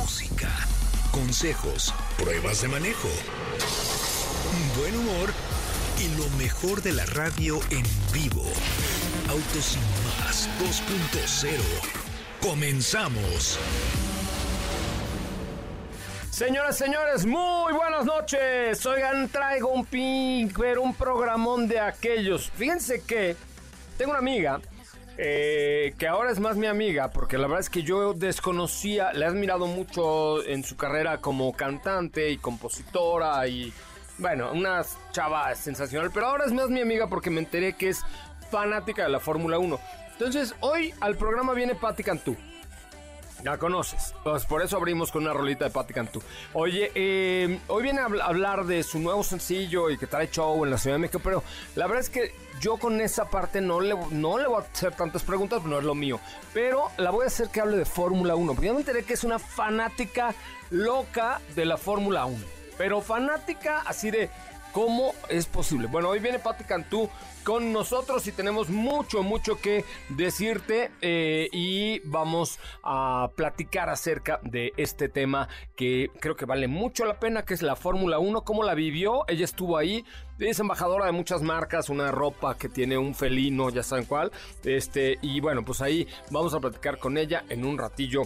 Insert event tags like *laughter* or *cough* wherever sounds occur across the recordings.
música, consejos, pruebas de manejo, buen humor y lo mejor de la radio en vivo. Autos sin más 2.0. Comenzamos. Señoras, señores, muy buenas noches. Oigan, traigo un pink, pero un programón de aquellos. Fíjense que tengo una amiga eh, que ahora es más mi amiga, porque la verdad es que yo desconocía, le he admirado mucho en su carrera como cantante y compositora y, bueno, una chava sensacional, pero ahora es más mi amiga porque me enteré que es fanática de la Fórmula 1. Entonces, hoy al programa viene Patti Cantú. La conoces. Pues por eso abrimos con una rolita de Patti Cantú. Oye, eh, hoy viene a hablar de su nuevo sencillo y que trae show en la Ciudad de México, pero la verdad es que yo con esa parte no le, no le voy a hacer tantas preguntas, no es lo mío. Pero la voy a hacer que hable de Fórmula 1, porque ya me enteré que es una fanática loca de la Fórmula 1. Pero fanática así de ¿Cómo es posible? Bueno, hoy viene Patti Cantú con nosotros y tenemos mucho, mucho que decirte eh, y vamos a platicar acerca de este tema que creo que vale mucho la pena, que es la Fórmula 1, cómo la vivió, ella estuvo ahí, es embajadora de muchas marcas, una ropa que tiene un felino, ya saben cuál, este, y bueno, pues ahí vamos a platicar con ella en un ratillo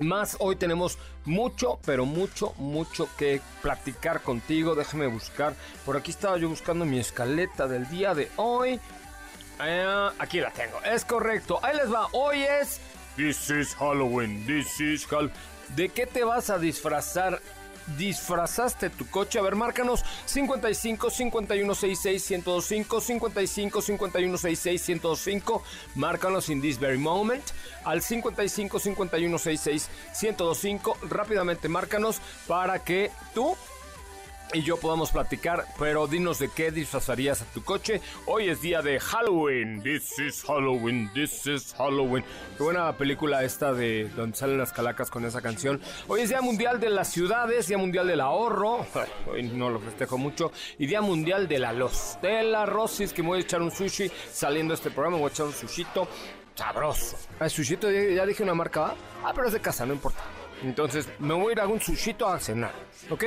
más. Hoy tenemos mucho, pero mucho, mucho que platicar contigo. Déjame buscar. Por aquí estaba yo buscando mi escaleta del día de hoy. Eh, aquí la tengo. Es correcto. Ahí les va. Hoy es. This is Halloween. This is Halloween. ¿De qué te vas a disfrazar disfrazaste tu coche. A ver, márcanos 55 51 66 1025 55 51 66 1025. Márcanos in this very moment al 55 51 66 1025. Rápidamente márcanos para que tú y yo podamos platicar, pero dinos de qué disfrazarías a tu coche. Hoy es día de Halloween. This is Halloween. This is Halloween. Qué buena película esta de donde salen las calacas con esa canción. Hoy es Día Mundial de las Ciudades, Día Mundial del Ahorro. Hoy no lo festejo mucho. Y Día Mundial de la Los. De la Rosis, que me voy a echar un sushi saliendo de este programa. Me voy a echar un sushito sabroso. ¿El sushito ya dije una marca? Ah, pero es de casa, no importa. Entonces me voy a ir a un sushito a cenar. ¿Ok?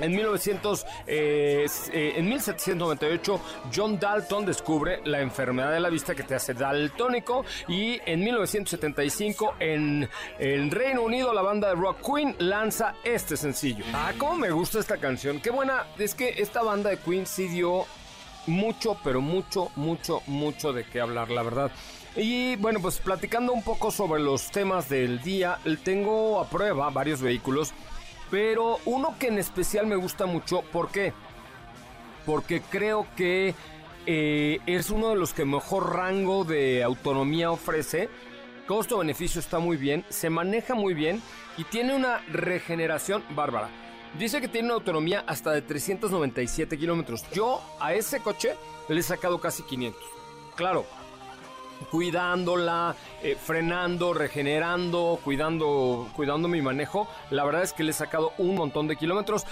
En, 1900, eh, eh, en 1798, John Dalton descubre la enfermedad de la vista que te hace daltónico. Y en 1975, en el Reino Unido, la banda de rock Queen lanza este sencillo. Ah, cómo me gusta esta canción. Qué buena. Es que esta banda de Queen sí dio mucho, pero mucho, mucho, mucho de qué hablar, la verdad. Y bueno, pues platicando un poco sobre los temas del día, tengo a prueba varios vehículos pero uno que en especial me gusta mucho, ¿por qué? Porque creo que eh, es uno de los que mejor rango de autonomía ofrece. Costo-beneficio está muy bien, se maneja muy bien y tiene una regeneración bárbara. Dice que tiene una autonomía hasta de 397 kilómetros. Yo a ese coche le he sacado casi 500. Claro, cuidándola, eh, frenando, regenerando, cuidando, cuidando mi manejo. La verdad es que le he sacado un montón de kilómetros.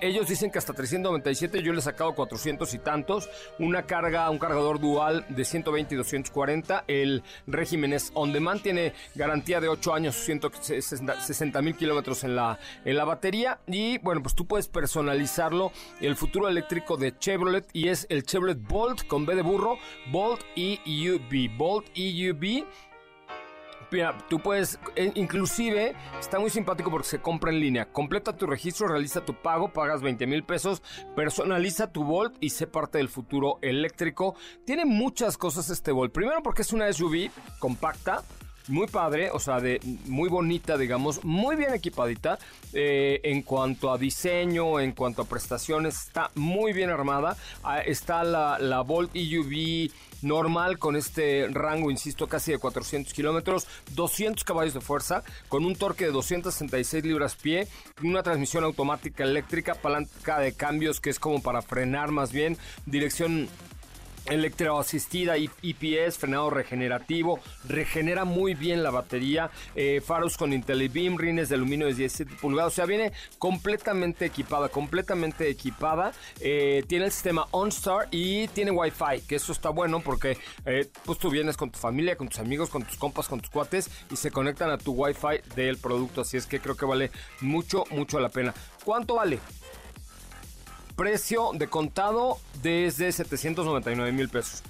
ellos dicen que hasta 397, yo le he sacado 400 y tantos. Una carga, un cargador dual de 120 y 240. El régimen es on demand, tiene garantía de 8 años, 160 mil kilómetros en la, en la batería. Y bueno, pues tú puedes personalizarlo. El futuro eléctrico de Chevrolet y es el Chevrolet Bolt con B de burro, Bolt EUV. Bolt EUV Mira, tú puedes, eh, inclusive, está muy simpático porque se compra en línea. Completa tu registro, realiza tu pago, pagas 20 mil pesos, personaliza tu Volt y sé parte del futuro eléctrico. Tiene muchas cosas este Volt. Primero porque es una SUV compacta muy padre, o sea, de muy bonita, digamos, muy bien equipadita. Eh, en cuanto a diseño, en cuanto a prestaciones, está muy bien armada. Ah, está la, la Volt EUV normal con este rango, insisto, casi de 400 kilómetros, 200 caballos de fuerza, con un torque de 266 libras pie, una transmisión automática eléctrica, palanca de cambios que es como para frenar más bien, dirección electroasistida EPS, frenado regenerativo, regenera muy bien la batería, eh, faros con IntelliBeam, rines de aluminio de 17 pulgadas, o sea, viene completamente equipada, completamente equipada, eh, tiene el sistema OnStar y tiene Wi-Fi, que eso está bueno porque eh, pues tú vienes con tu familia, con tus amigos, con tus compas, con tus cuates y se conectan a tu Wi-Fi del producto, así es que creo que vale mucho, mucho la pena. ¿Cuánto vale? Precio de contado desde 799 mil pesos.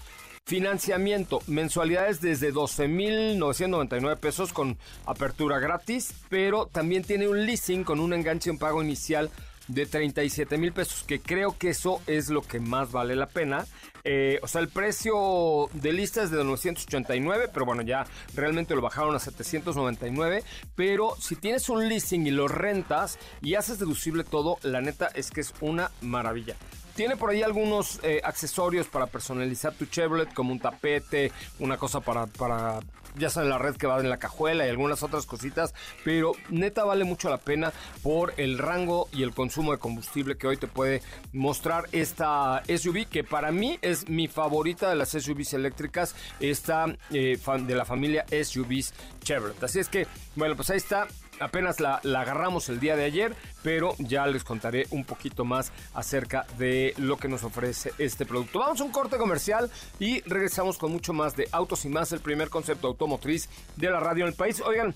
Financiamiento, mensualidades desde 12.999 pesos con apertura gratis, pero también tiene un leasing con un enganche en pago inicial de 37 mil pesos, que creo que eso es lo que más vale la pena. Eh, o sea, el precio de lista es de 989, pero bueno, ya realmente lo bajaron a 799. Pero si tienes un leasing y lo rentas y haces deducible todo, la neta es que es una maravilla. Tiene por ahí algunos eh, accesorios para personalizar tu Chevrolet, como un tapete, una cosa para, para ya sabes, la red que va en la cajuela y algunas otras cositas, pero neta vale mucho la pena por el rango y el consumo de combustible que hoy te puede mostrar esta SUV, que para mí es mi favorita de las SUVs eléctricas, esta eh, de la familia SUVs Chevrolet. Así es que, bueno, pues ahí está apenas la, agarramos el día de ayer, pero ya les contaré un poquito más acerca de lo que nos ofrece este producto. Vamos a un corte comercial y regresamos con mucho más de Autos y más, el primer concepto automotriz de la radio en el país. Oigan,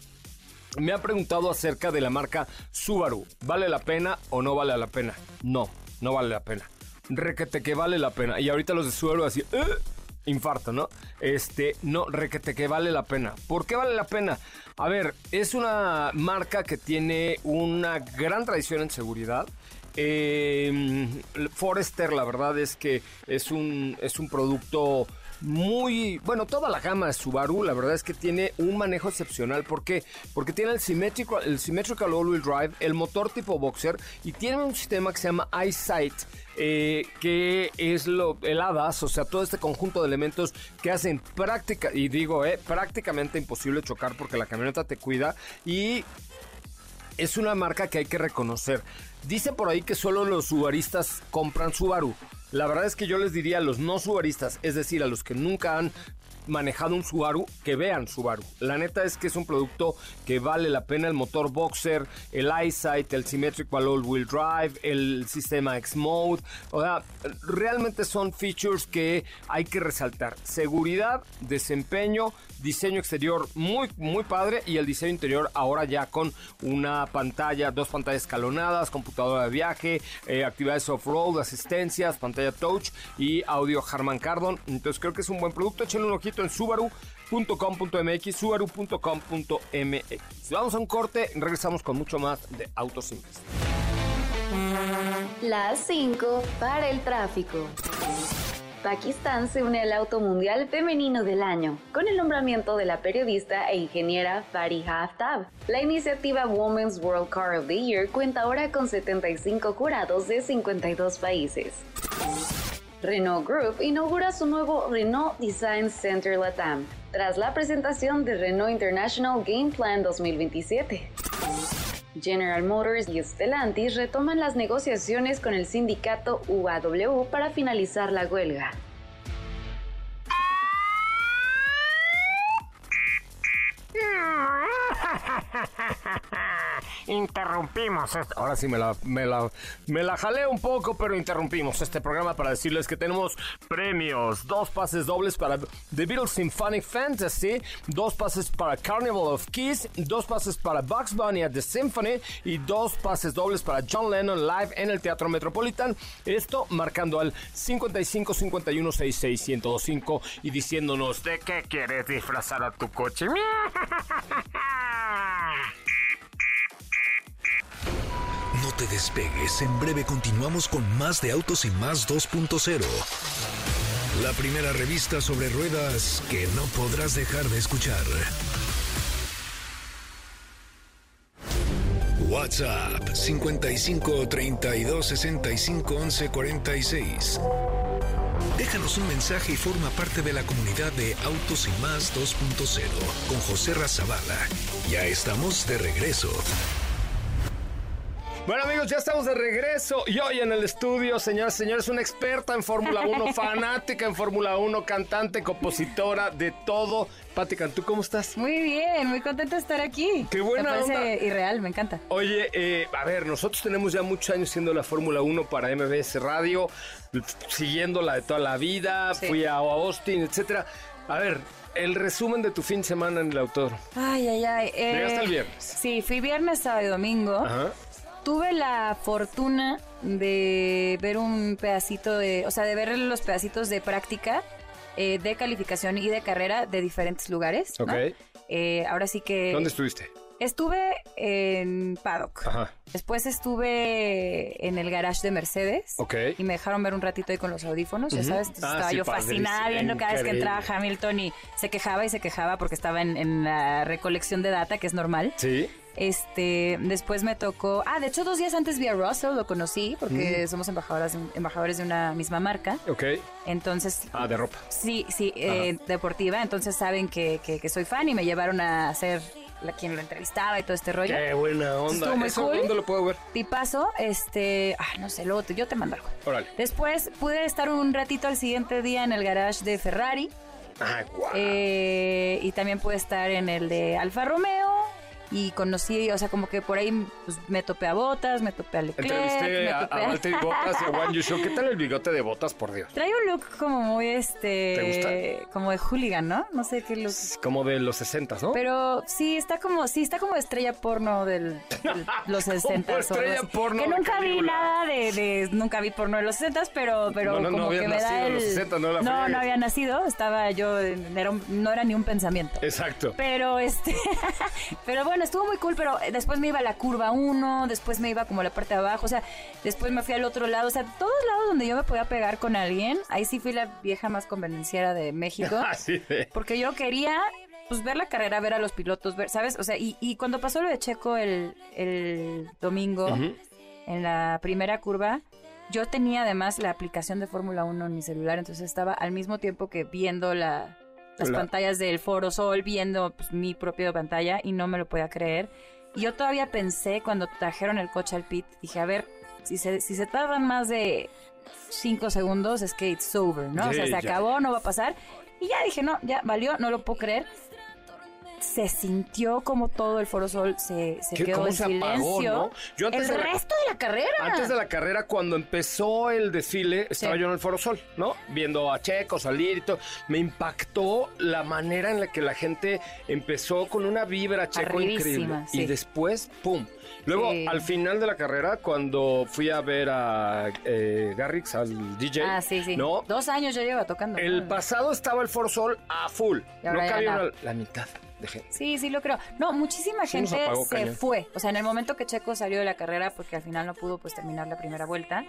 me ha preguntado acerca de la marca Subaru. ¿Vale la pena o no vale la pena? No, no vale la pena. Requete que vale la pena. Y ahorita los de Subaru así... ¿eh? Infarto, ¿no? Este, no, requete que vale la pena. ¿Por qué vale la pena? A ver, es una marca que tiene una gran tradición en seguridad. Eh, Forester, la verdad es que es un, es un producto muy, bueno, toda la gama de Subaru, la verdad es que tiene un manejo excepcional. ¿Por qué? Porque tiene el Symmetrical, el symmetrical All-Wheel Drive, el motor tipo Boxer y tiene un sistema que se llama EyeSight. Eh, que es lo, el HADAS, o sea, todo este conjunto de elementos que hacen práctica, y digo, eh, prácticamente imposible chocar porque la camioneta te cuida y es una marca que hay que reconocer. Dice por ahí que solo los subaristas compran Subaru. La verdad es que yo les diría a los no subaristas, es decir, a los que nunca han manejado un Subaru, que vean Subaru. La neta es que es un producto que vale la pena. El motor Boxer, el EyeSight, el Symmetrical All-Wheel Drive, el sistema X-Mode. O sea, realmente son features que hay que resaltar. Seguridad, desempeño, diseño exterior muy, muy padre y el diseño interior ahora ya con una pantalla, dos pantallas escalonadas, computadora de viaje, eh, actividades off-road, asistencias, pantalla touch y audio Harman Kardon. Entonces creo que es un buen producto. Échenle un ojito en subaru.com.mx, subaru.com.mx. Vamos a un corte, regresamos con mucho más de Autos Simples. Las 5 para el tráfico. Pakistán se une al Auto Mundial Femenino del Año, con el nombramiento de la periodista e ingeniera Fariha Aftab. La iniciativa Women's World Car of the Year cuenta ahora con 75 curados de 52 países. Renault Group inaugura su nuevo Renault Design Center Latam, tras la presentación de Renault International Game Plan 2027. General Motors y Stellantis retoman las negociaciones con el sindicato UAW para finalizar la huelga. *laughs* interrumpimos. esto. Ahora sí me la, me, la, me la jalé un poco, pero interrumpimos este programa para decirles que tenemos premios. Dos pases dobles para The Beatles Symphonic Fantasy, dos pases para Carnival of Kiss, dos pases para Bugs Bunny at the Symphony y dos pases dobles para John Lennon Live en el Teatro Metropolitan. Esto marcando al 55 51 66 1025 y diciéndonos de qué quieres disfrazar a tu coche. *laughs* No te despegues, en breve continuamos con más de Autos y Más 2.0. La primera revista sobre ruedas que no podrás dejar de escuchar. WhatsApp 55 32 65 11 46. Déjanos un mensaje y forma parte de la comunidad de Autos y Más 2.0 con José Razabala. Ya estamos de regreso. Bueno amigos, ya estamos de regreso y hoy en el estudio, señoras y señores, una experta en Fórmula 1, *laughs* fanática en Fórmula 1, cantante, compositora, de todo. Pati Cantú, ¿cómo estás? Muy bien, muy contenta de estar aquí. Qué buena Me parece onda. irreal, me encanta. Oye, eh, a ver, nosotros tenemos ya muchos años siendo la Fórmula 1 para MBS Radio, siguiéndola de toda la vida, Sí. fui a Austin, etcétera. A ver, el resumen de tu fin de semana en el autódromo. Ay, ay, ay. eh, Llegaste el viernes. Sí, fui viernes, sábado y domingo. Ajá. Tuve la fortuna de ver un pedacito de, o sea, de ver los pedacitos de práctica eh, de calificación y de carrera de diferentes lugares. ¿no? Ok. Eh, ahora sí que... ¿Dónde estuviste? Estuve en Paddock. Ajá. Después estuve en el garage de Mercedes. Ok. Y me dejaron ver un ratito ahí con los audífonos, ya sabes. Entonces Ah, estaba sí, yo fascinada viendo cada vez que entraba Hamilton y se quejaba y se quejaba porque estaba en, en la recolección de data, que es normal. Sí. Este, después me tocó. Ah, de hecho, dos días antes vi a Russell, lo conocí, porque somos embajadoras, embajadores de una misma marca. Ok. Entonces, Ah, de ropa. sí, sí, eh, deportiva. Entonces saben que, que- que soy fan y me llevaron a ser la quien lo entrevistaba y todo este rollo. Qué buena onda. Estuvo muy ¿Eso cool. dónde lo puedo ver? Tipazo, este, ah, no sé, luego te- yo te mando algo. Órale. Después pude estar un ratito al siguiente día en el garage de Ferrari Ah, guau. eh, y también pude estar en el de Alfa Romeo y conocí, o sea, como que por ahí pues, me topé a Botas, me topé a Leclerc, Entrevisté a, a Valtteri Bottas y a Juan Yushu. ¿Qué tal el bigote de Botas, por Dios? Trae un look como muy, este, ¿Te como de hooligan, ¿no? No sé qué look. Como de los 60, ¿no? Pero sí, está como, sí, está como estrella porno del, del- *laughs* los 60 estrella porno Que nunca vi nada de, de- nunca vi porno de los 60 pero, pero No, no, no como habías que me da el... los 60, no la no, no había nacido, estaba yo, era un- no era ni un pensamiento. Exacto. Pero este, *laughs* pero bueno, estuvo muy cool, pero después me iba a la curva 1, después me iba como a la parte de abajo, o sea, después me fui al otro lado, o sea, todos lados donde yo me podía pegar con alguien, ahí sí fui la vieja más convenenciera de México. *laughs* Así de. Porque yo quería pues ver la carrera, ver a los pilotos, ver, ¿sabes? O sea, y, y cuando pasó lo de Checo el, el domingo en la primera curva, yo tenía además la aplicación de Fórmula 1 en mi celular, entonces estaba al mismo tiempo que viendo la, las La- pantallas del Foro Sol, viendo pues, mi propia pantalla y no me lo podía creer. Y yo todavía pensé cuando trajeron el coche al pit, dije, a ver, si se, si se tardan más de cinco segundos, es que it's over, ¿no? o sea, se ya. acabó, no va a pasar. Y ya dije, no, ya valió, no lo puedo creer. Se sintió como todo el Foro Sol se, se ¿Qué- quedó cómo en se apagó, silencio. no? Yo antes el de la- resto de la carrera. Antes de la carrera, cuando empezó el desfile, estaba Sí. yo en el Foro Sol, ¿no? Viendo a Checo salir y todo. Me impactó la manera en la que la gente empezó con una vibra Checo Arribísima, increíble. sí. Y después, ¡pum! Luego, Sí. al final de la carrera, cuando fui a ver a eh, Garrix, al DJ, Ah, sí, sí. ¿no? Dos años yo llevo tocando. El ¿no? pasado estaba el Foro Sol a full. No ya cabía la mitad de gente. Sí, sí, lo creo. No, muchísima Sí gente apagó se fue. O sea, en el momento que Checo salió de la carrera, porque al final no pudo pues terminar la primera vuelta,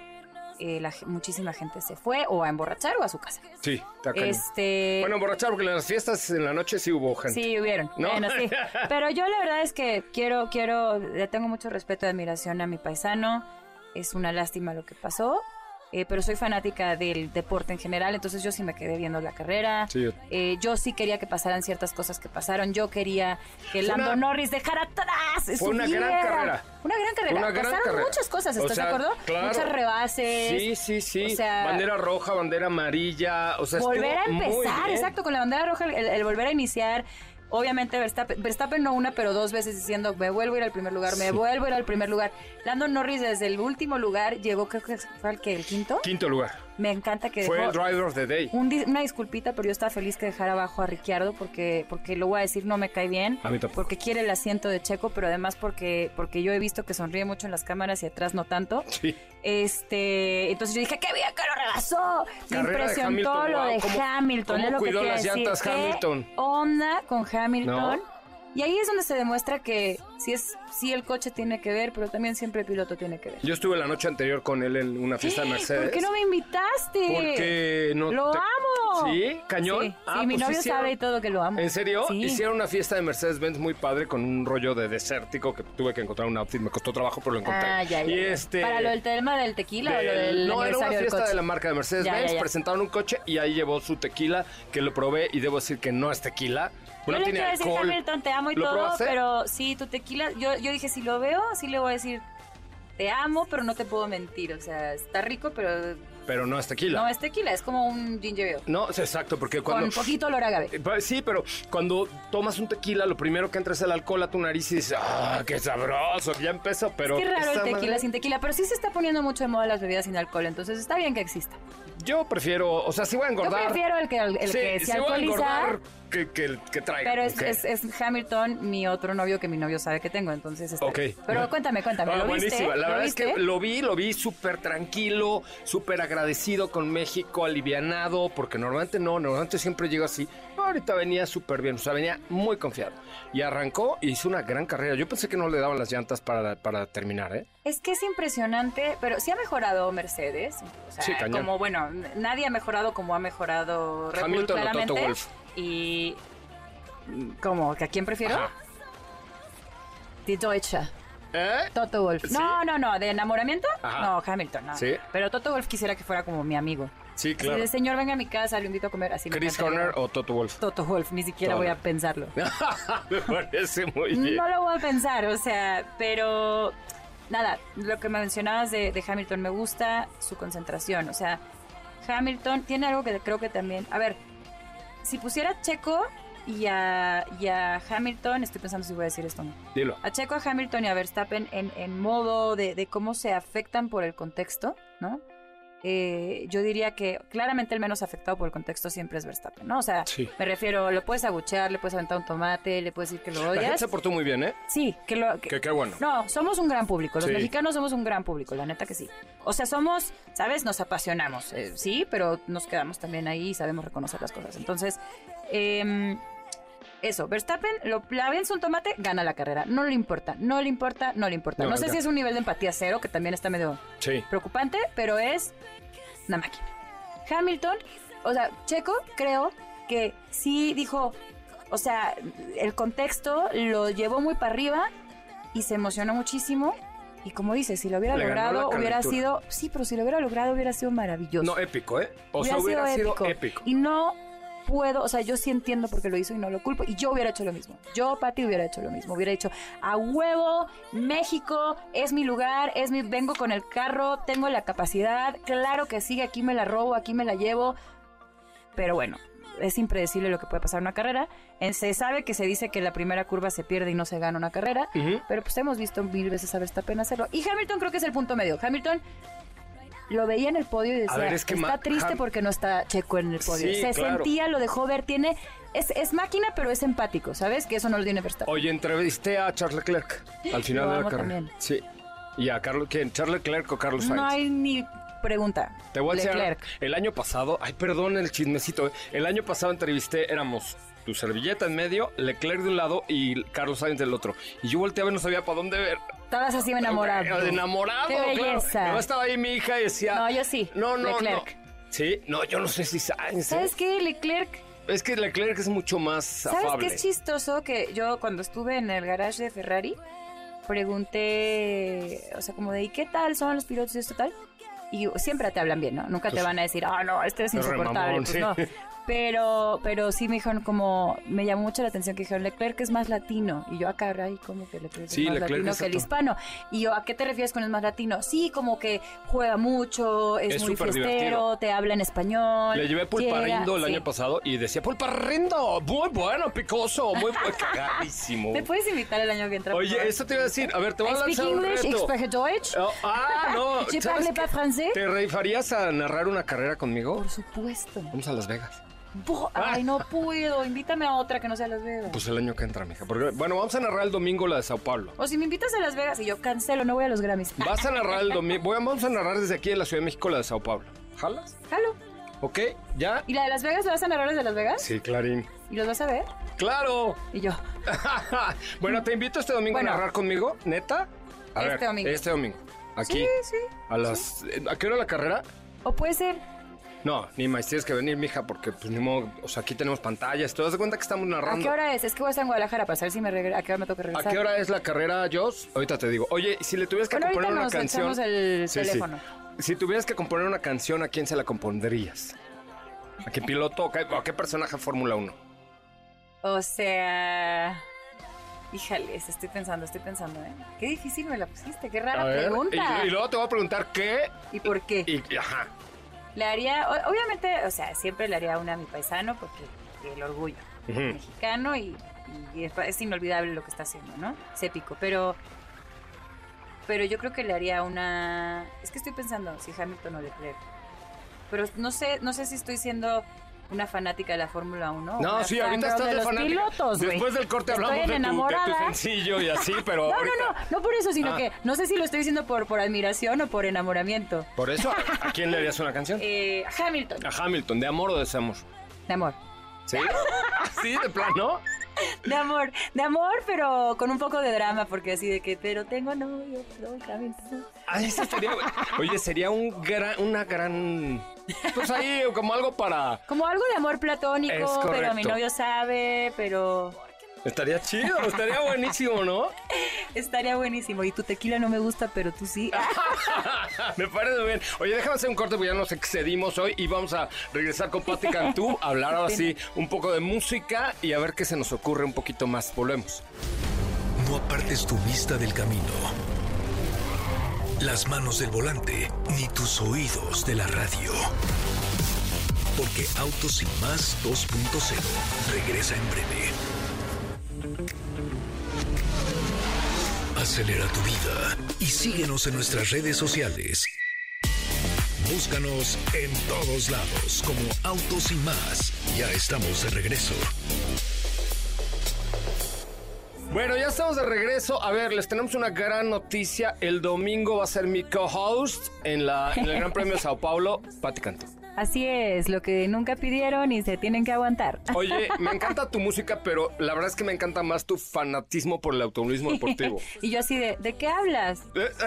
eh, la muchísima gente se fue o a emborrachar o a su casa. Sí, está. Este. Bueno, emborrachar, porque en las fiestas en la noche sí hubo gente. Sí, hubieron. ¿No? Bueno, sí. *laughs* Pero yo la verdad es que quiero, quiero, le tengo mucho respeto y admiración a mi paisano. Es una lástima lo que pasó. Eh, pero soy fanática del deporte en general, entonces yo sí me quedé viendo la carrera. Sí, yo- Eh, yo sí quería que pasaran ciertas cosas que pasaron. Yo quería que Lando una- Norris dejara atrás. Fue una gran carrera. Una gran carrera. Una gran pasaron carrera. muchas cosas, O ¿estás sea, de acuerdo? claro. Muchas rebases. Sí, sí, sí. O sea, bandera roja, bandera amarilla. O sea, volver a empezar, exacto, con la bandera roja, el, el volver a iniciar. Obviamente Verstappen, Verstappen no una, pero dos veces diciendo, me vuelvo a ir al primer lugar, me vuelvo a ir al primer lugar. Lando Norris desde el último lugar llegó, creo que fue el que el quinto. Quinto lugar. Me encanta que Fue dejó el driver of the day. un una disculpita, pero yo estaba feliz que dejara abajo a Ricciardo porque, porque lo voy a decir, no me cae bien. A mí tampoco. Porque quiere el asiento de Checo, pero además porque, porque yo he visto que sonríe mucho en las cámaras y atrás no tanto. Sí. Este, entonces yo dije, qué bien que lo rebasó. Me impresionó lo de cómo- Hamilton. cómo es lo que cuidó quiero las decir. llantas ¿Qué Hamilton? onda con Hamilton? ¿No? Y ahí es donde se demuestra que sí es, sí el coche tiene que ver, pero también siempre el piloto tiene que ver. Yo estuve la noche anterior con él en una fiesta de Mercedes. ¿Por qué no me invitaste? Porque no ¡Lo te- amo! ¿Sí? ¿Cañón? Sí, Ah, sí, mi pues novio hicieron- sabe y todo que lo amo. ¿En serio? Sí. Hicieron una fiesta de Mercedes-Benz muy padre con un rollo de desértico que tuve que encontrar un outfit. Me costó trabajo, pero lo encontré. Ah, ya, ya. Y este... ¿Para lo del tema del tequila o lo del- no, era una del fiesta de la marca de Mercedes-Benz. Presentaron un coche y ahí llevó su tequila, que lo probé y debo decir que no es tequila. Yo No le quiero decir. Hamilton, te amo y ¿Lo todo, pero sí, tu tequila, yo, yo dije, si lo veo, sí le voy a decir, te amo, pero no te puedo mentir, o sea, está rico, pero Pero no es tequila. no es tequila, es como un ginger ale, No, es exacto, porque cuando... con poquito olor a agave. Eh, Sí, pero cuando tomas un tequila, lo primero que entra es el alcohol a tu nariz y dices, ¡ah, qué sabroso! Ya empezó, pero... Qué raro el tequila madre- sin tequila, pero sí se está poniendo mucho de moda las bebidas sin alcohol, entonces está bien que exista. Yo prefiero, o sea, si voy a Yo engordar... prefiero el que, el, sí, que se si voy a alcoholiza, engordar, que, que, que traiga. pero es, es, es Hamilton, mi otro novio, que mi novio sabe que tengo, entonces está Ok. bien. Pero cuéntame, cuéntame, Ah, ¿lo viste? La ¿Lo verdad es que lo vi, lo vi súper tranquilo, súper agradecido con México, alivianado, porque normalmente no, normalmente siempre llego así. Ahorita venía súper bien, o sea, venía muy confiado. Y arrancó y hizo una gran carrera. Yo pensé que no le daban las llantas para, para terminar, ¿eh? Es que es impresionante, pero sí ha mejorado Mercedes. O sea, Sí, cañón. como bueno, nadie ha mejorado como ha mejorado Red Bull, Hamilton o claramente. Toto Wolff. Y que a quién prefiero? Ajá. Die Deutsche. ¿Eh? Toto Wolf. ¿Sí? No, no, no, de enamoramiento? Ajá. No, Hamilton, no. ¿Sí? Pero Toto Wolf quisiera que fuera como mi amigo. Sí, Si claro. el señor venga a mi casa, lo invito a comer así. Chris. Horner o Toto Wolf. Toto Wolf, ni siquiera Todo. voy a pensarlo. *laughs* Me parece muy bien. No lo voy a pensar, o sea, pero nada, lo que me mencionabas de, de Hamilton, me gusta su concentración, o sea, Hamilton tiene algo que creo que también, a ver, si pusiera Checo y a, y a Hamilton, estoy pensando si voy a decir esto o no, Dilo. a Checo, a Hamilton y a Verstappen en, en modo de, de cómo se afectan por el contexto, ¿no? Eh, yo diría que claramente el menos afectado por el contexto siempre es Verstappen, ¿no? O sea, Sí. me refiero, lo puedes aguchear, le puedes aventar un tomate, le puedes decir que lo La gente odias. se portó muy bien, ¿eh? Sí, que lo... que- Que qué bueno. No, somos un gran público. Los Sí. mexicanos somos un gran público, la neta que sí. O sea, somos, ¿sabes? Nos apasionamos, eh, sí, pero nos quedamos también ahí y sabemos reconocer las cosas. Entonces, em, eso, Verstappen lo la avienta un tomate, gana la carrera. No le importa, no le importa, no le importa. No, No, sé si es un nivel de empatía cero, que también está medio Sí. preocupante, pero es una máquina. Hamilton, o sea, Checo, creo que sí dijo, o sea, el contexto lo llevó muy para arriba y se emocionó muchísimo. Y como dices, si lo hubiera Le logrado, hubiera sido, sí, pero si lo hubiera logrado, hubiera sido maravilloso. No, épico, ¿eh? O sea, hubiera sido épico. Y no puedo, o sea, yo sí entiendo por qué lo hizo y no lo culpo. Y yo hubiera hecho lo mismo. Yo, Pati, hubiera hecho lo mismo. Hubiera dicho, a huevo, México, es mi lugar, es mi, vengo con el carro, tengo la capacidad, claro que sí, aquí me la robo, aquí me la llevo. Pero bueno, es impredecible lo que puede pasar en una carrera. Eh, Se sabe que se dice que la primera curva se pierde y no se gana una carrera, Ujú. pero pues hemos visto mil veces a Verstappen hacerlo. Y Hamilton creo que es el punto medio. Hamilton lo veía en el podio y decía, ver, es que está triste porque no está Checo en el podio. Sí, Se claro. sentía, lo dejó ver, tiene... Es, es máquina, pero es empático, ¿sabes? Que eso no lo tiene Verstappen. Oye, entrevisté a Charles Leclerc al final de la carrera. también. Sí. Y a Carlos, ¿quién? ¿Charles Leclerc o Carlos Sainz? no hay ni pregunta. Te voy a decir, el año pasado, ay, perdón el chismecito, ¿eh? el año pasado entrevisté, éramos tu servilleta en medio, Leclerc de un lado y Carlos Sainz del otro. Y yo volteaba y no sabía para dónde ver. Estabas así enamorado. Enamorado, Qué claro. belleza. Luego estaba ahí mi hija y decía... No, yo sí, No, no, Leclerc. no. Sí, no, yo no sé si Sainz. ¿eh? ¿Sabes qué? Leclerc Es que Leclerc es mucho más ¿Sabes afable. qué es chistoso? Que yo cuando estuve en el garage de Ferrari, pregunté, o sea, como de, ¿y qué tal son los pilotos y esto tal? Y siempre te hablan bien, ¿no? Nunca te Pues, van a decir, ah, no, este es insoportable. mamón, Pues sí. no. *laughs* Pero, pero sí me dijeron como, me llamó mucho la atención que dijeron, Leclerc es más latino. Y yo acá, ay, como que Leclerc Sí, es más Leclerc latino es que el hispano. Y yo, ¿a qué te refieres con el más latino? Sí, como que juega mucho, es, Es muy fiestero, divertido. te habla en español. Le llevé pulparindo el llega- año sí. pasado y decía, pulparindo, muy bueno, picoso, muy *laughs* cagadísimo. ¿Me puedes invitar el año que entra? Oye, esto te iba a decir, a ver, te voy I a speak lanzar un English, reto. spreche Deutsch. Oh, ah, no. *laughs* ¿Te rifarías a narrar una carrera conmigo? Por supuesto. Vamos a Las Vegas. Ay, no puedo. Invítame a otra que no sea Las Vegas. Pues el año que entra, mija. Porque, bueno, vamos a narrar el domingo la de Sao Paulo. O si me invitas a Las Vegas y yo cancelo, no voy a los Grammys. Vas a narrar el domingo. Vamos a narrar desde aquí de la Ciudad de México la de Sao Paulo. ¿Jalas? Jalo. ¿Ok? ¿Ya? ¿Y la de Las Vegas la vas a narrar desde Las Vegas? Sí, Clarín. ¿Y los vas a ver? ¡Claro! Y yo, *laughs* bueno, te invito este domingo Bueno. a narrar conmigo, ¿neta? A Este ver, domingo. Este domingo. Aquí. sí, sí. A las. ¿A qué hora la carrera? O puede ser, No, ni más tienes que venir, mija, porque pues ni modo. O sea, aquí tenemos pantallas. ¿Te das cuenta que estamos ¿a narrando? qué hora es? Es que voy a estar en Guadalajara para saber si me regre- a qué hora me toca ¿A regresar. qué hora es la carrera, Joss? Ahorita te digo. Oye, si le tuvieras que Bueno, componer ahorita una nos canción. el Sí, sí. teléfono. Si tuvieras que componer una canción, ¿a quién se la compondrías? ¿A qué piloto o a qué personaje Fórmula 1? O sea... Híjales, estoy pensando, estoy pensando, ¿eh? Qué difícil me la pusiste, qué rara A ver, pregunta. Y, y luego te voy a preguntar qué. ¿Y por qué? Y- ajá. Le haría, obviamente, o sea, siempre le haría una a mi paisano porque el orgullo mexicano y, y es, es inolvidable lo que está haciendo, ¿no? Es épico, pero pero yo creo que le haría una, es que estoy pensando si Hamilton o Leclerc, pero no sé, no sé si estoy siendo una fanática de la Fórmula 1. o No, sí, ahorita estás de los fanática. pilotos, güey. Después del corte Estoy hablamos de tu, de tu sencillo y así, *laughs* pero No, ahorita... no, no, no por eso, sino Ah. que no sé si lo estoy diciendo por, por admiración o por enamoramiento. Por eso, ¿a quién le harías una canción? *laughs* Eh, Hamilton, A Hamilton, ¿de amor o de desamor? de amor. ¿Sí? *laughs* ¿Sí, de plano? De amor, de amor, pero con un poco de drama, porque así de que, pero tengo novio, pero Hamilton. Ay, eso sería... Oye, sería un gran, una gran... Pues ahí, como algo para... Como algo de amor Es platónico, pero mi novio sabe, pero Estaría chido, estaría buenísimo, ¿no? estaría buenísimo. Y tu tequila no me gusta, pero tú sí. *laughs* Me parece bien. Oye, déjame hacer un corte porque ya nos excedimos hoy y vamos a regresar con Patti Cantú, a hablar ahora sí un poco de música y a ver qué se nos ocurre un poquito más. Volvemos. No apartes tu vista del camino, las manos del volante, ni tus oídos de la radio. Porque Autos y más 2.0 regresa en breve. Acelera tu vida y síguenos en nuestras redes sociales. Búscanos en todos lados como Autos y más. Ya estamos de regreso. Bueno, ya estamos de regreso. A ver, les tenemos una gran noticia. El domingo va a ser mi co-host en, la, en el Gran Premio de Sao Paulo, Patti Cantú. Así es, lo que nunca pidieron y se tienen que aguantar. Oye, *laughs* me encanta tu música, pero la verdad es que me encanta más tu fanatismo por el automovilismo deportivo. *laughs* y yo así de, ¿de qué hablas?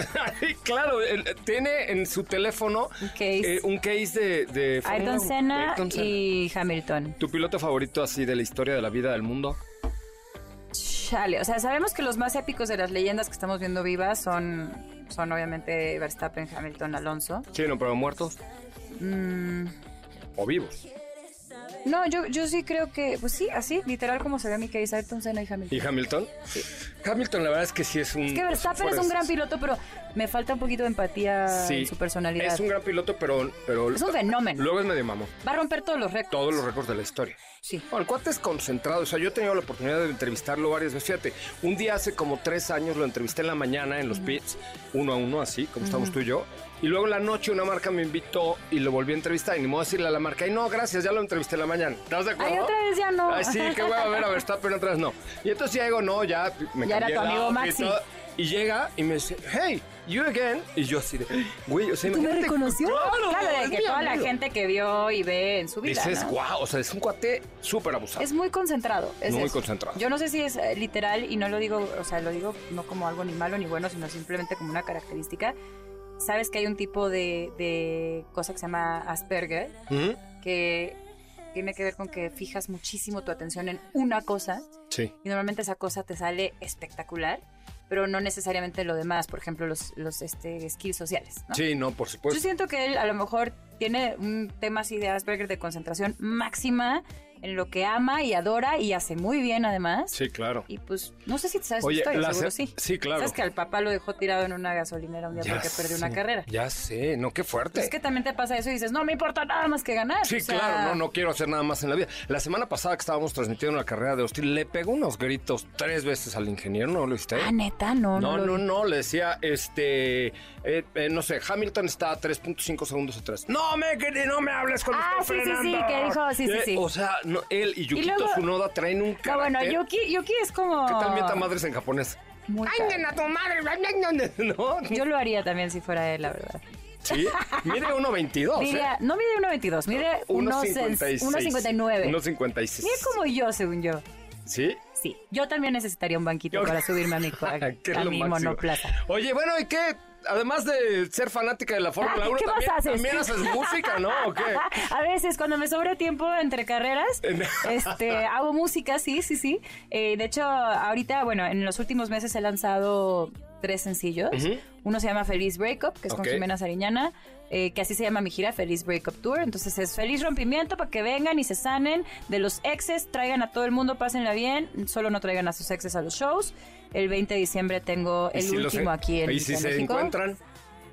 *laughs* claro, tiene en su teléfono Un case. eh, un case de, de Ayrton. Senna Ayrton Senna. y Hamilton. ¿Tu piloto favorito así de la historia de la vida del mundo? Chale, o sea, sabemos que los más épicos de las leyendas que estamos viendo vivas son, son obviamente Verstappen, Hamilton, Alonso. Sí, no, pero muertos. Mm, O vivos. No, yo, yo sí creo que, pues sí, así, literal como se ve mi case, Ayrton Senna y Hamilton. ¿Y Hamilton? Hamilton, la verdad es que sí es un. Es que Verstappen es un gran piloto, pero me falta un poquito de empatía Sí. en su personalidad. Es un gran piloto, pero. pero Es un fenómeno. Luego es medio mamón. Va a romper todos los récords. Todos los récords de la historia. Sí. Bueno, el cuate es concentrado. O sea, yo he tenido la oportunidad de entrevistarlo varias veces. Fíjate, un día hace como tres años lo entrevisté en la mañana en los pits, uno a uno, así, como estamos tú y yo. Y luego en la noche una marca me invitó y lo volví a entrevistar. Y ni modo decirle a la marca, y no, gracias, ya lo entrevisté en la mañana. ¿Estás de acuerdo? Ay, otra vez ya no. Ay, sí, qué voy a ver a Verstappen otra vez no. Y entonces ya digo, no, ya me Ya era tu amigo y Maxi. todo. Y llega y me dice, hey, you again. Y yo así de, güey, o sea, ¿Tú me reconoció? Claro, Claro, de que toda la amigo. gente que vio y ve en su vida. Dices, ¿no? wow, o sea, es un cuate súper abusado. Es muy concentrado. es Muy eso. concentrado. Yo no sé si es eh, literal y no lo digo, o sea, lo digo no como algo ni malo ni bueno, sino simplemente como una característica. Sabes que hay un tipo de, de cosa que se llama Asperger, Ujú. que tiene que ver con que fijas muchísimo tu atención en una cosa Sí. y normalmente esa cosa te sale espectacular pero no necesariamente lo demás, por ejemplo, los, los este, skills sociales. ¿no? Sí, no, por Yo supuesto. siento que él a lo mejor tiene un tema así de Asperger de concentración máxima en lo que ama y adora y hace muy bien además. Sí, claro. Y pues, no sé si te sabes Oye, historia, la seguro se- sí. sí, claro. Sabes que al papá lo dejó tirado en una gasolinera un día Ya porque perdió una carrera. Ya sé, no, qué fuerte. Es que también te pasa eso y dices, no me importa nada más que ganar. Sí, O sea, claro, no, no quiero hacer nada más en la vida. La semana pasada que estábamos transmitiendo la carrera de Austin, le pegó unos gritos tres veces al ingeniero, ¿no lo viste? Ah, neta, no, no. No, no, no, le decía, este, eh, eh, no sé, Hamilton está a 3.5 segundos atrás. No me, no me hables con Ah, sí, sí, sí, que dijo, sí, sí, sí. O sea, no, él y Yukito luego- Tsunoda traen un No, bueno, carácter. Yuki, Yuki es como... ¿Qué tal mienta madres en japonés? Muy ¡Ay, nena, tu madre! ¿No? Yo lo haría también si fuera él, la verdad. Sí, mide *laughs* 1.22, Diría, ¿eh? no mide 1.22, mide 1.56. 1.59. 1.56. Mide como yo, según yo. ¿Sí? Sí, yo también necesitaría un banquito Yo- para *laughs* subirme a mi, *laughs* a, a lo mi monoplaza. Oye, bueno, ¿y qué? Además de ser fanática de la Fórmula Ah, 1, ¿qué más también, haces? también haces música, ¿no? ¿O qué? *laughs* A veces, cuando me sobra tiempo entre carreras, *laughs* este, hago música, sí, sí, sí. Eh, de hecho, ahorita, bueno, en los últimos meses he lanzado tres sencillos. Uno se llama Feliz Breakup, que es con Jimena Sariñana, eh, que así se llama mi gira, Feliz Breakup Tour. Entonces es feliz rompimiento para que vengan y se sanen de los exes, traigan a todo el mundo, pásenla bien, solo no traigan a sus exes a los shows. El 20 de diciembre tengo ¿Y el si último aquí en, ¿Y si en se México encuentran?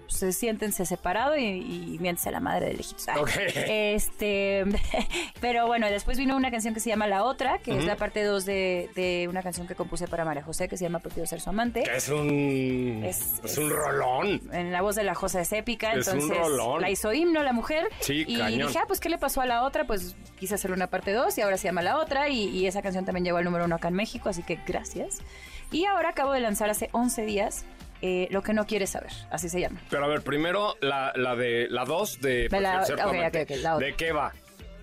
se siéntense separado y, y miéntense a la madre de lejitos. Ay, Ok. *laughs* Este, *laughs* pero bueno, después vino una canción que se llama La Otra, que es la parte 2 de, de una canción que compuse para María José, que se llama Prefiero ser su amante. Que es un... Es- un rolón. En la voz de la Josa es épica, Es un entonces rolón. la hizo himno la mujer. Sí, y cañón. dije, ah, pues ¿qué le pasó a la otra? Pues quise hacer una parte 2 y ahora se llama La Otra y, y esa canción también llegó al número uno acá en México, así que gracias. Y ahora acabo de lanzar hace 11 días eh, Lo que no quieres saber, así se llama. Pero a ver, primero la, la de la 2 de... De la- Prefiero ser tu ok, amante. ok, ok, la otra. ¿De qué va?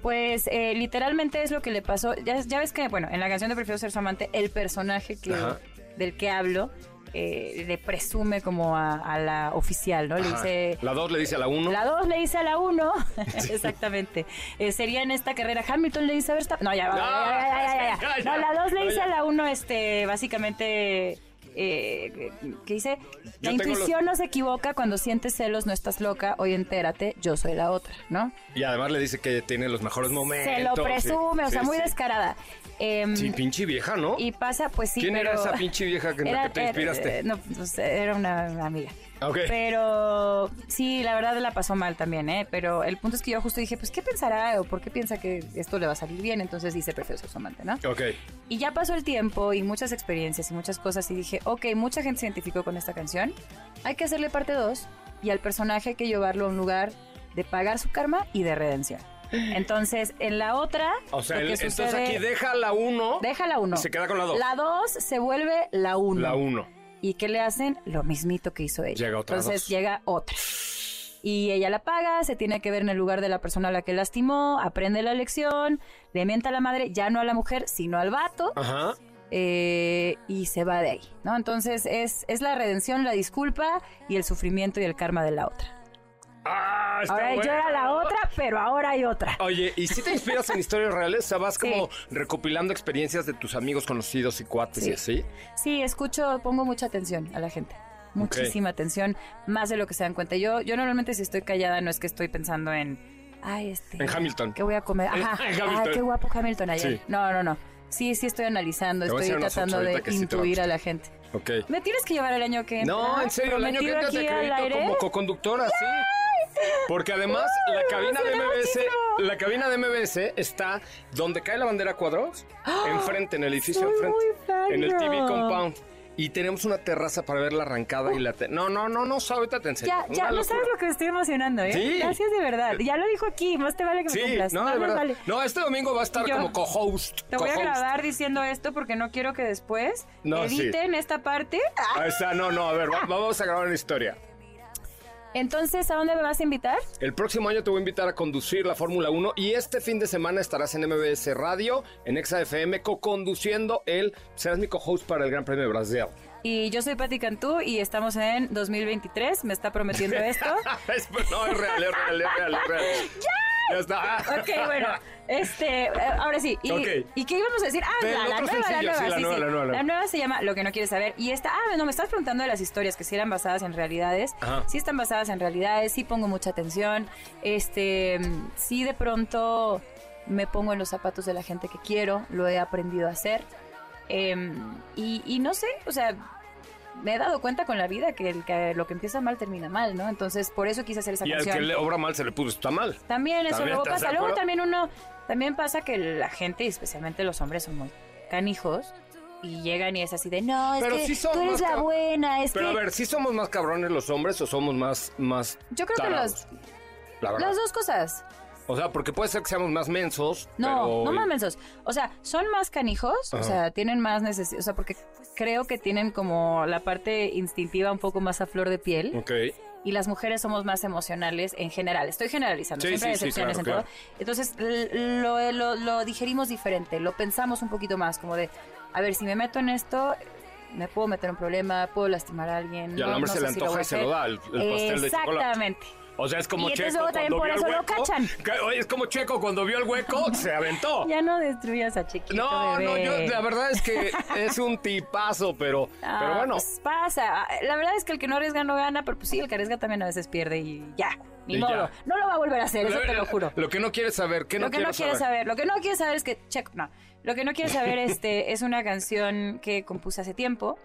Pues eh, literalmente es lo que le pasó. Ya, ya ves que, bueno, en la canción de Prefiero ser su amante, el personaje que, Ajá. del que hablo eh, le presume como a, a la oficial, ¿no? Le dice. La 2 le dice a la 1. La 2 le dice a la 1, *laughs* *laughs* exactamente. Eh, sería en esta carrera Hamilton le dice a Verstappen. No, ya, va, No, ya, ya, ya, ya, ya. *laughs* ya. No, la 2 le dice a la 1, este, básicamente. Eh, que dice, la intuición no se equivoca cuando sientes celos, no estás loca, hoy entérate, yo soy la otra, ¿no? Y además le dice que tiene los mejores momentos. Se lo presume, sí, o sea, sí, muy sí. descarada. Em, Sí, pinche vieja, ¿no? y pasa, pues sí, ¿Quién pero... era esa pinche vieja que, en la Era- que te era- inspiraste? eh, no, pues, era una amiga. *laughs* Pero sí, la verdad la pasó mal también, ¿eh? Pero el punto es que yo justo dije, pues, ¿qué pensará o por qué piensa que esto le va a salir bien? Entonces dice, prefiero ser su amante, ¿no? Ok. Y ya pasó el tiempo y muchas experiencias y muchas cosas y dije, ok, mucha gente se identificó con esta canción, hay que hacerle parte 2 y al personaje hay que llevarlo a un lugar de pagar su karma y de redención. Entonces, en la otra, O sea, el- entonces aquí deja la 1. Deja la 1. Se queda con la dos. La 2 se vuelve la 1. La 1. ¿Y qué le hacen? Lo mismito que hizo ella. Llega otra Entonces dos. llega otra. Y ella la paga, se tiene que ver en el lugar de la persona a la que lastimó, aprende la lección, le mienta a la madre, ya no a la mujer, sino al vato, Ajá. eh, y se va de ahí, ¿no? Entonces es, es la redención, la disculpa y el sufrimiento y el karma de la otra. Ah, está Ahora yo era la otra, pero ahora hay otra. Oye, ¿y si te inspiras en historias reales? O sea, vas *laughs* Sí. como recopilando experiencias de tus amigos conocidos y cuates y Sí. así. Sí, escucho, pongo mucha atención a la gente. Muchísima atención, más de lo que se dan cuenta. Yo, yo normalmente si estoy callada no es que estoy pensando en, ay, este... En Hamilton. ¿Qué voy a comer? Ajá, En Hamilton. ay, qué guapo Hamilton ayer. Sí. No, no, no. Sí, sí estoy analizando, estoy tratando de intuir a la gente. Ok. ¿Me tienes que llevar el año que entra? No, en serio, el año que entra te acredito como coconductora, sí. Porque además *laughs* la cabina de MBS, la cabina de MBS está donde cae la bandera cuadros, *gasps* enfrente, en el edificio ¡Ah! Enfrente, en el TV compound. Y tenemos una terraza para ver la arrancada y la... te- No, no, no, no, ahorita te enseño. Ya, ya, no sabes lo que me estoy emocionando, ¿eh? Sí. Gracias de verdad. Ya lo dijo aquí, más te vale que me Sí, cumplas. no, de verdad. vale. No, este domingo va a estar Yo- como co-host. Te voy a grabar diciendo esto porque no quiero que después No, sí. editen esta parte. Ah, está, no, no, a ver, va- *laughs* vamos a grabar una historia. Entonces, ¿a dónde me vas a invitar? El próximo año te voy a invitar a conducir la Fórmula 1 y este fin de semana estarás en MBS Radio, en Exa FM, co-conduciendo el... Serás mi co-host para el Gran Premio de Brasil. Y yo soy Pati Cantú y estamos en 2023. Me está prometiendo *laughs* esto. Es- no, es real, es real, es real, es real. *laughs* Ya está. Ok, bueno, este, eh, ahora sí. ¿Y, Ok. ¿y qué íbamos a decir? Ah, la, nueva, la nueva, sí, la sí, nueva, sí. la nueva, la nueva. se llama Lo que no quieres saber. Y esta, ah, no, me estás preguntando de las historias, que si eran basadas en realidades. Ajá. Sí están basadas en realidades, sí pongo mucha atención. Este, sí de pronto me pongo en los zapatos de la gente que quiero, lo he aprendido a hacer. Em, y, y no sé, o sea, me he dado cuenta con la vida que, el, que lo que empieza mal termina mal, ¿no? Entonces, por eso quise hacer esa Y al canción. que le obra mal se le puso, está mal. También eso También, luego ¿estás de pasa. Luego también uno, también pasa que la gente, y especialmente los hombres, son muy canijos y llegan y es así de, no, es Pero que sí tú eres la buena, es Pero que... a ver, ¿sí somos más cabrones los hombres o somos más, más Yo creo que los, las dos cosas. O sea, porque puede ser que seamos más mensos. No, pero- no más mensos. O sea, son más canijos, o sea, tienen más necesidad, o sea, porque creo que tienen como la parte instintiva un poco más a flor de piel. Ok. y las mujeres somos más emocionales en general. Estoy generalizando, Sí, siempre hay sí, excepciones claro, en todo. Entonces lo, lo- lo digerimos diferente, lo pensamos un poquito más, como de, a ver, si me meto en esto, me puedo meter en un problema, puedo lastimar a alguien. Y al no- hombre no se le si antoja a y se lo da el, el pastel de chocolate. Exactamente. O sea, es como Y Checo cuando por vio el hueco. cachan. que- oye, es como Checo cuando vio el hueco, *laughs* se aventó. Ya no destruyas a Chiquito, No, no, yo la verdad es que es un tipazo, pero, *laughs* Ah, pero bueno. pues pasa. La verdad es que el que no arriesga no gana, pero pues sí, el que arriesga también a veces pierde y ya. Ni Y modo. ya. No lo va a volver a hacer, eso te lo juro. Lo que no quieres saber, ¿qué no lo que no quieres quieres saber? saber, lo que no quieres saber es que checo, no, lo que no quieres saber este es una canción que compuse hace tiempo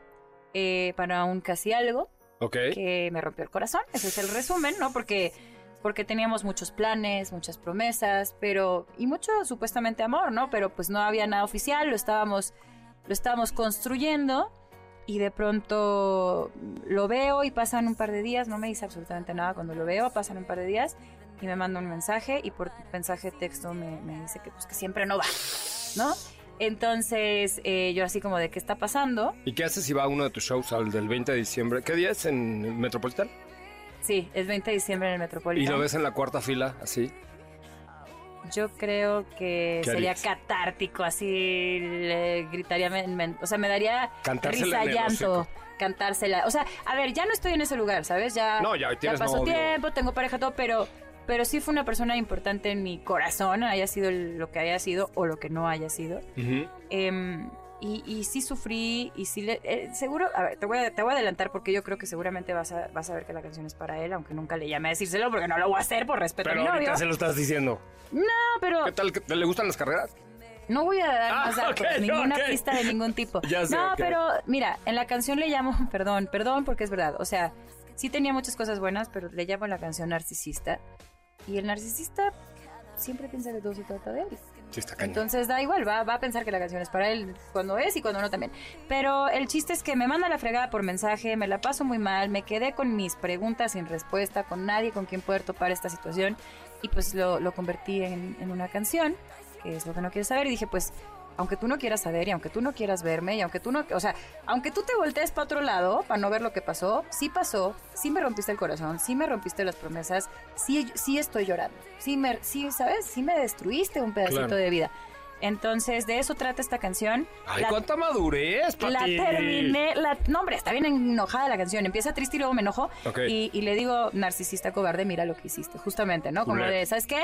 eh, para un casi algo Ok. que me rompió el corazón. Ese es el resumen, ¿no? Porque porque teníamos muchos planes, muchas promesas, pero y mucho supuestamente amor, ¿no? Pero pues no había nada oficial, lo estábamos lo estábamos construyendo y de pronto lo veo y pasan un par de días, no me dice absolutamente nada cuando lo veo, pasan un par de días y me manda un mensaje y por mensaje de texto me, me dice que pues que siempre no va, ¿no? Entonces eh, yo así como de qué está pasando, ¿Y qué haces si va a uno de tus shows al del 20 de diciembre? ¿Qué día es en Metropolitan? sí, es 20 de diciembre en el Y Metropolitano. lo ves en la cuarta fila, así. Yo creo que ¿Qué sería harías? catártico, así le gritaría, me- me- o sea, me daría Cantársela risa, llanto, cantársela. O sea, a ver, ya no estoy en ese lugar, ¿sabes? Ya, No, ya tienes pasó novio. tiempo, tengo pareja, todo, pero, pero sí fue una persona importante en mi corazón, haya sido lo que haya sido o lo que no haya sido. Em, y, y sí sufrí y sí le... eh, seguro, a ver, te voy a, te voy a adelantar porque yo creo que seguramente vas a, vas a ver que la canción es para él, aunque nunca le llame a decírselo porque no lo voy a hacer por respeto Pero a mi novio. ahorita se lo estás diciendo. No, pero... ¿Qué tal? ¿Le gustan las carreras? No voy a dar Ah, más datos, ninguna pista de ningún tipo. *laughs* Ya sé, no, pero mira, en la canción le llamo, *laughs* perdón, perdón porque es verdad, o sea, sí tenía muchas cosas buenas, pero le llamo la canción narcisista. Y el narcisista siempre piensa que todo se trata de él. Sí, está cañón. Entonces da igual, va, va a pensar que la canción es para él cuando es y cuando no también. Pero el chiste es que me manda la fregada por mensaje, me la paso muy mal, me quedé con mis preguntas sin respuesta, con nadie con quien poder topar esta situación y pues lo, lo convertí en, en una canción, que es lo que no quieres saber y dije pues... Aunque tú no quieras saber y aunque tú no quieras verme y aunque tú no, o sea, aunque tú te voltees para otro lado para no ver lo que pasó, sí pasó, sí me rompiste el corazón, sí me rompiste las promesas, sí, sí estoy llorando, sí me, sí, ¿sabes? Sí me destruiste un pedacito Claro. de vida. Entonces, de eso trata esta canción. Ay, la, cuánta madurez, Pati. la terminé, la, no hombre, está bien enojada la canción, empieza triste y luego me enojo Ok. y, y le digo, narcisista cobarde, mira lo que hiciste, justamente, ¿no? Como de, ¿sabes qué?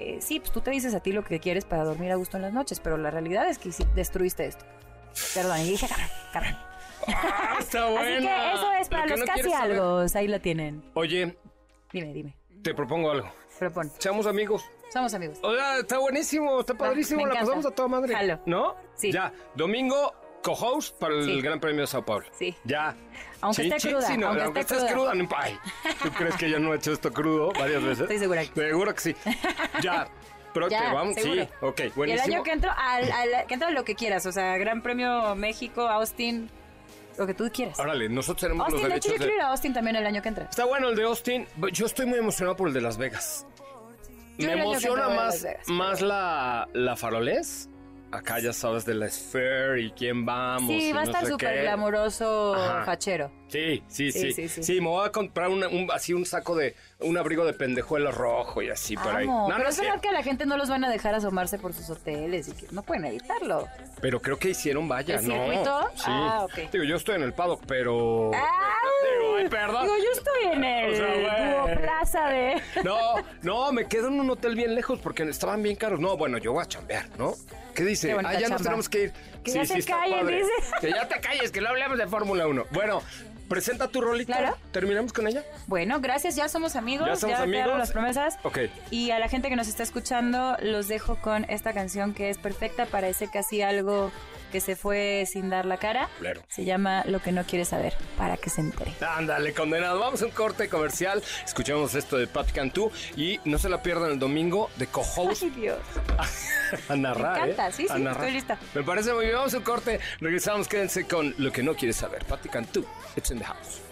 Eh, sí, pues tú te dices a ti lo que quieres para dormir a gusto en las noches, pero la realidad es que destruiste esto. Perdón, y dije, cabrón, cabrón. *laughs* Ah, está Así buena. que eso es para los no casi algo, ahí la tienen. Oye, Dime, dime, te propongo algo. propon. Seamos amigos. Somos amigos. Sea, está buenísimo, está padrísimo, la pasamos a toda madre. Jalo. ¿No? Sí. Ya, domingo, co-host para el Sí. Gran Premio de Sao Paulo. Sí. Ya. Aunque esté Chin, cruda, sí, no, aunque esté estés cruda. cruda. no, ay, ¿Tú crees que yo no he hecho esto crudo varias veces? Estoy segura que sí. Seguro que sí. Ya. Pero Ya, te vamos, seguro. sí, ok, Y el buenísimo. año que entro, al, al- que entro a lo que quieras, o sea, Gran Premio México, Austin, lo que tú quieras. Órale, nosotros tenemos Austin, los de hecho derechos yo de... quiero ir a Austin también el año que entra. Está bueno el de Austin. Yo estoy muy emocionado por el de Las Vegas. Yo Me emociona entra más, Vegas, más pero- la, la farolés. Acá ya sabes de la Sphere y quién vamos. Sí, y va a no estar súper glamoroso, Ajá. fachero. Sí, sí, Sí, sí, sí, sí. sí. me voy a comprar una- un, así un saco de, un abrigo de pendejuelo rojo y así por ahí. No, no pero es es verdad que a la gente no los van a dejar asomarse por sus hoteles y que no pueden evitarlo. Pero creo que hicieron vaya, ¿El ¿no? circuito? Sí. Ah, ok. Digo, yo estoy en el paddock, pero... ¡Ay! Digo, ay, perdón. Digo, yo estoy en *laughs* el O sea, güey. casa de... No, no, me quedo en un hotel bien lejos porque estaban bien caros. No, bueno, yo voy a chambear, ¿no? ¿Qué dice? Ah, ya nos tenemos que ir. Que ya se está callen, dice. *laughs* Que ya te calles, que no hablemos de Fórmula 1. Bueno, presenta tu rolita. Claro. ¿Terminamos con ella? Bueno, gracias, ya somos amigos. ¿Ya somos quedaron amigos? las promesas. Ok. Y a la gente que nos está escuchando, los dejo con esta canción que es perfecta para ese casi algo que se fue sin dar la cara. Claro. Se llama Lo que no quieres saber, para que se entere. Ándale, condenado. Vamos a un corte comercial. Escuchamos esto de Pat Cantú y no se la pierdan el domingo de co-host Ay, Dios. *laughs* a narrar. Me encanta, ¿eh? sí, sí, estoy lista. Me parece muy bien. Vamos a un corte. Regresamos. Quédense con lo que no quieres saber. Patti Cantú. It's in the house.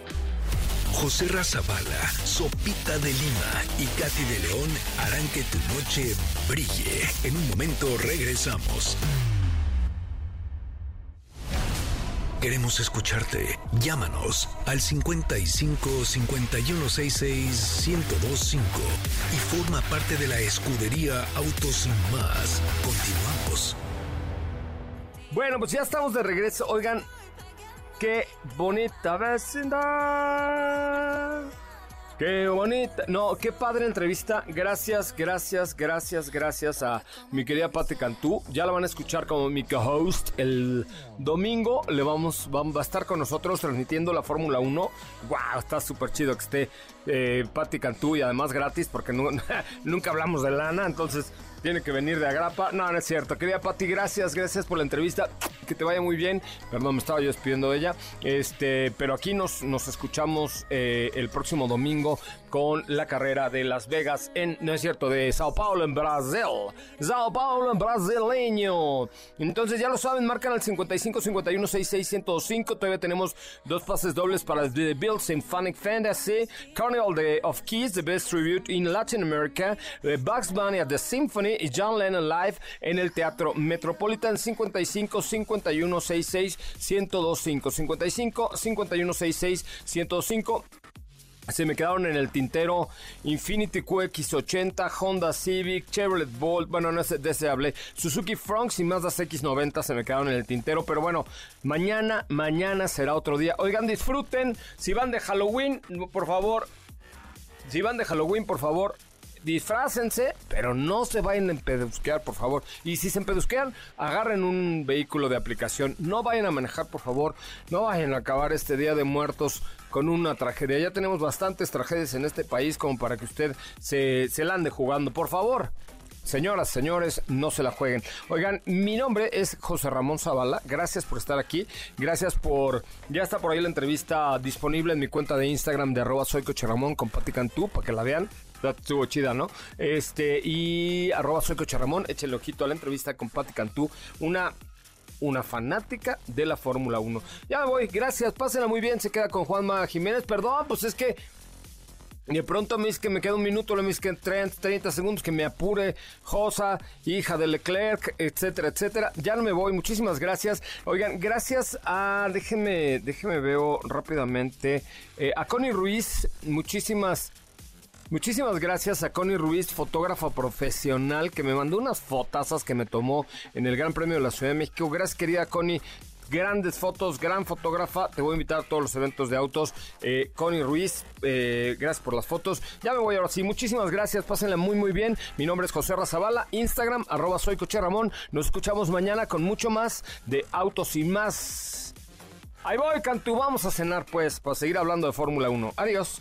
José Razabala, Sopita de Lima y Katy de León harán que tu noche brille. En un momento regresamos. Queremos escucharte. Llámanos al 55 5166 1025 y forma parte de la escudería Autos Más. Continuamos. Bueno, pues ya estamos de regreso. Oigan, qué bonita vecindad. Qué bonita. No, qué padre entrevista. Gracias, gracias, gracias, gracias a mi querida Patti Cantú. Ya la van a escuchar como mi co-host el domingo. Le vamos, va, a estar con nosotros transmitiendo la Fórmula 1. Wow, está súper chido que esté eh, Cantú y además gratis porque nu- *laughs* nunca hablamos de lana. Entonces tiene que venir de agrapa. No, no es cierto. Querida Pati, gracias, gracias por la entrevista. Que te vaya muy bien. Perdón, me estaba yo despidiendo de ella. Este, pero aquí nos, nos escuchamos eh, el próximo domingo con la carrera de Las Vegas en, no es cierto, de Sao Paulo en Brasil. Sao Paulo en brasileño. Entonces ya lo saben, marcan al 55 51 66 105. Todavía tenemos dos pases dobles para The Bill Symphonic Fantasy, Carnival de- of Keys, The Best Tribute in Latin America, eh, Bugs Bunny at the Symphony y John Lennon Live en el Teatro Metropolitan 55 51 66 1025 55 51 66 1025 se me quedaron en el tintero Infinity QX80, Honda Civic, Chevrolet Bolt, bueno, no sé, de hablé, Suzuki Fronx y Mazda CX90 se me quedaron en el tintero, pero bueno, mañana, mañana será otro día. Oigan, disfruten, si van de Halloween, por favor, si van de Halloween, por favor, disfrácense, pero no se vayan a empedusquear, por favor. Y si se empedusquean, agarren un vehículo de aplicación. No vayan a manejar, por favor. No vayan a acabar este Día de Muertos con una tragedia. Ya tenemos bastantes tragedias en este país como para que usted se, se la ande jugando. Por favor. Señoras, señores, no se la jueguen. Oigan, mi nombre es José Ramón Zavala. Gracias por estar aquí. Gracias por... Ya está por ahí la entrevista disponible en mi cuenta de Instagram de arroba soy Ramón con Pati Cantú para que la vean. Estuvo chida, ¿no? Este, y arroba soy Ramón. Échale ojito a la entrevista con Pati Cantú. Una una fanática de la Fórmula 1. Ya me voy, gracias, pásenla muy bien, se queda con Juanma Jiménez. Perdón, pues es que de pronto me dice que me queda un minuto, le dice que 30, 30 segundos, que me apure, Josa, hija de Leclerc, etcétera, etcétera. Ya no me voy, muchísimas gracias. Oigan, gracias a, déjenme, déjenme veo rápidamente, eh, a Connie Ruiz, muchísimas Muchísimas gracias a Connie Ruiz, fotógrafa profesional, que me mandó unas fotazas que me tomó en el Gran Premio de la Ciudad de México. Gracias, querida Connie. Grandes fotos, gran fotógrafa. Te voy a invitar a todos los eventos de autos. Eh, Connie Ruiz, eh, gracias por las fotos. Ya me voy ahora sí. Muchísimas gracias. Pásenla muy, muy bien. Mi nombre es José Razabala. Instagram, arroba. Nos escuchamos mañana con mucho más de autos y más. Ahí voy, Cantú. Vamos a cenar, pues, para seguir hablando de Fórmula 1. Adiós.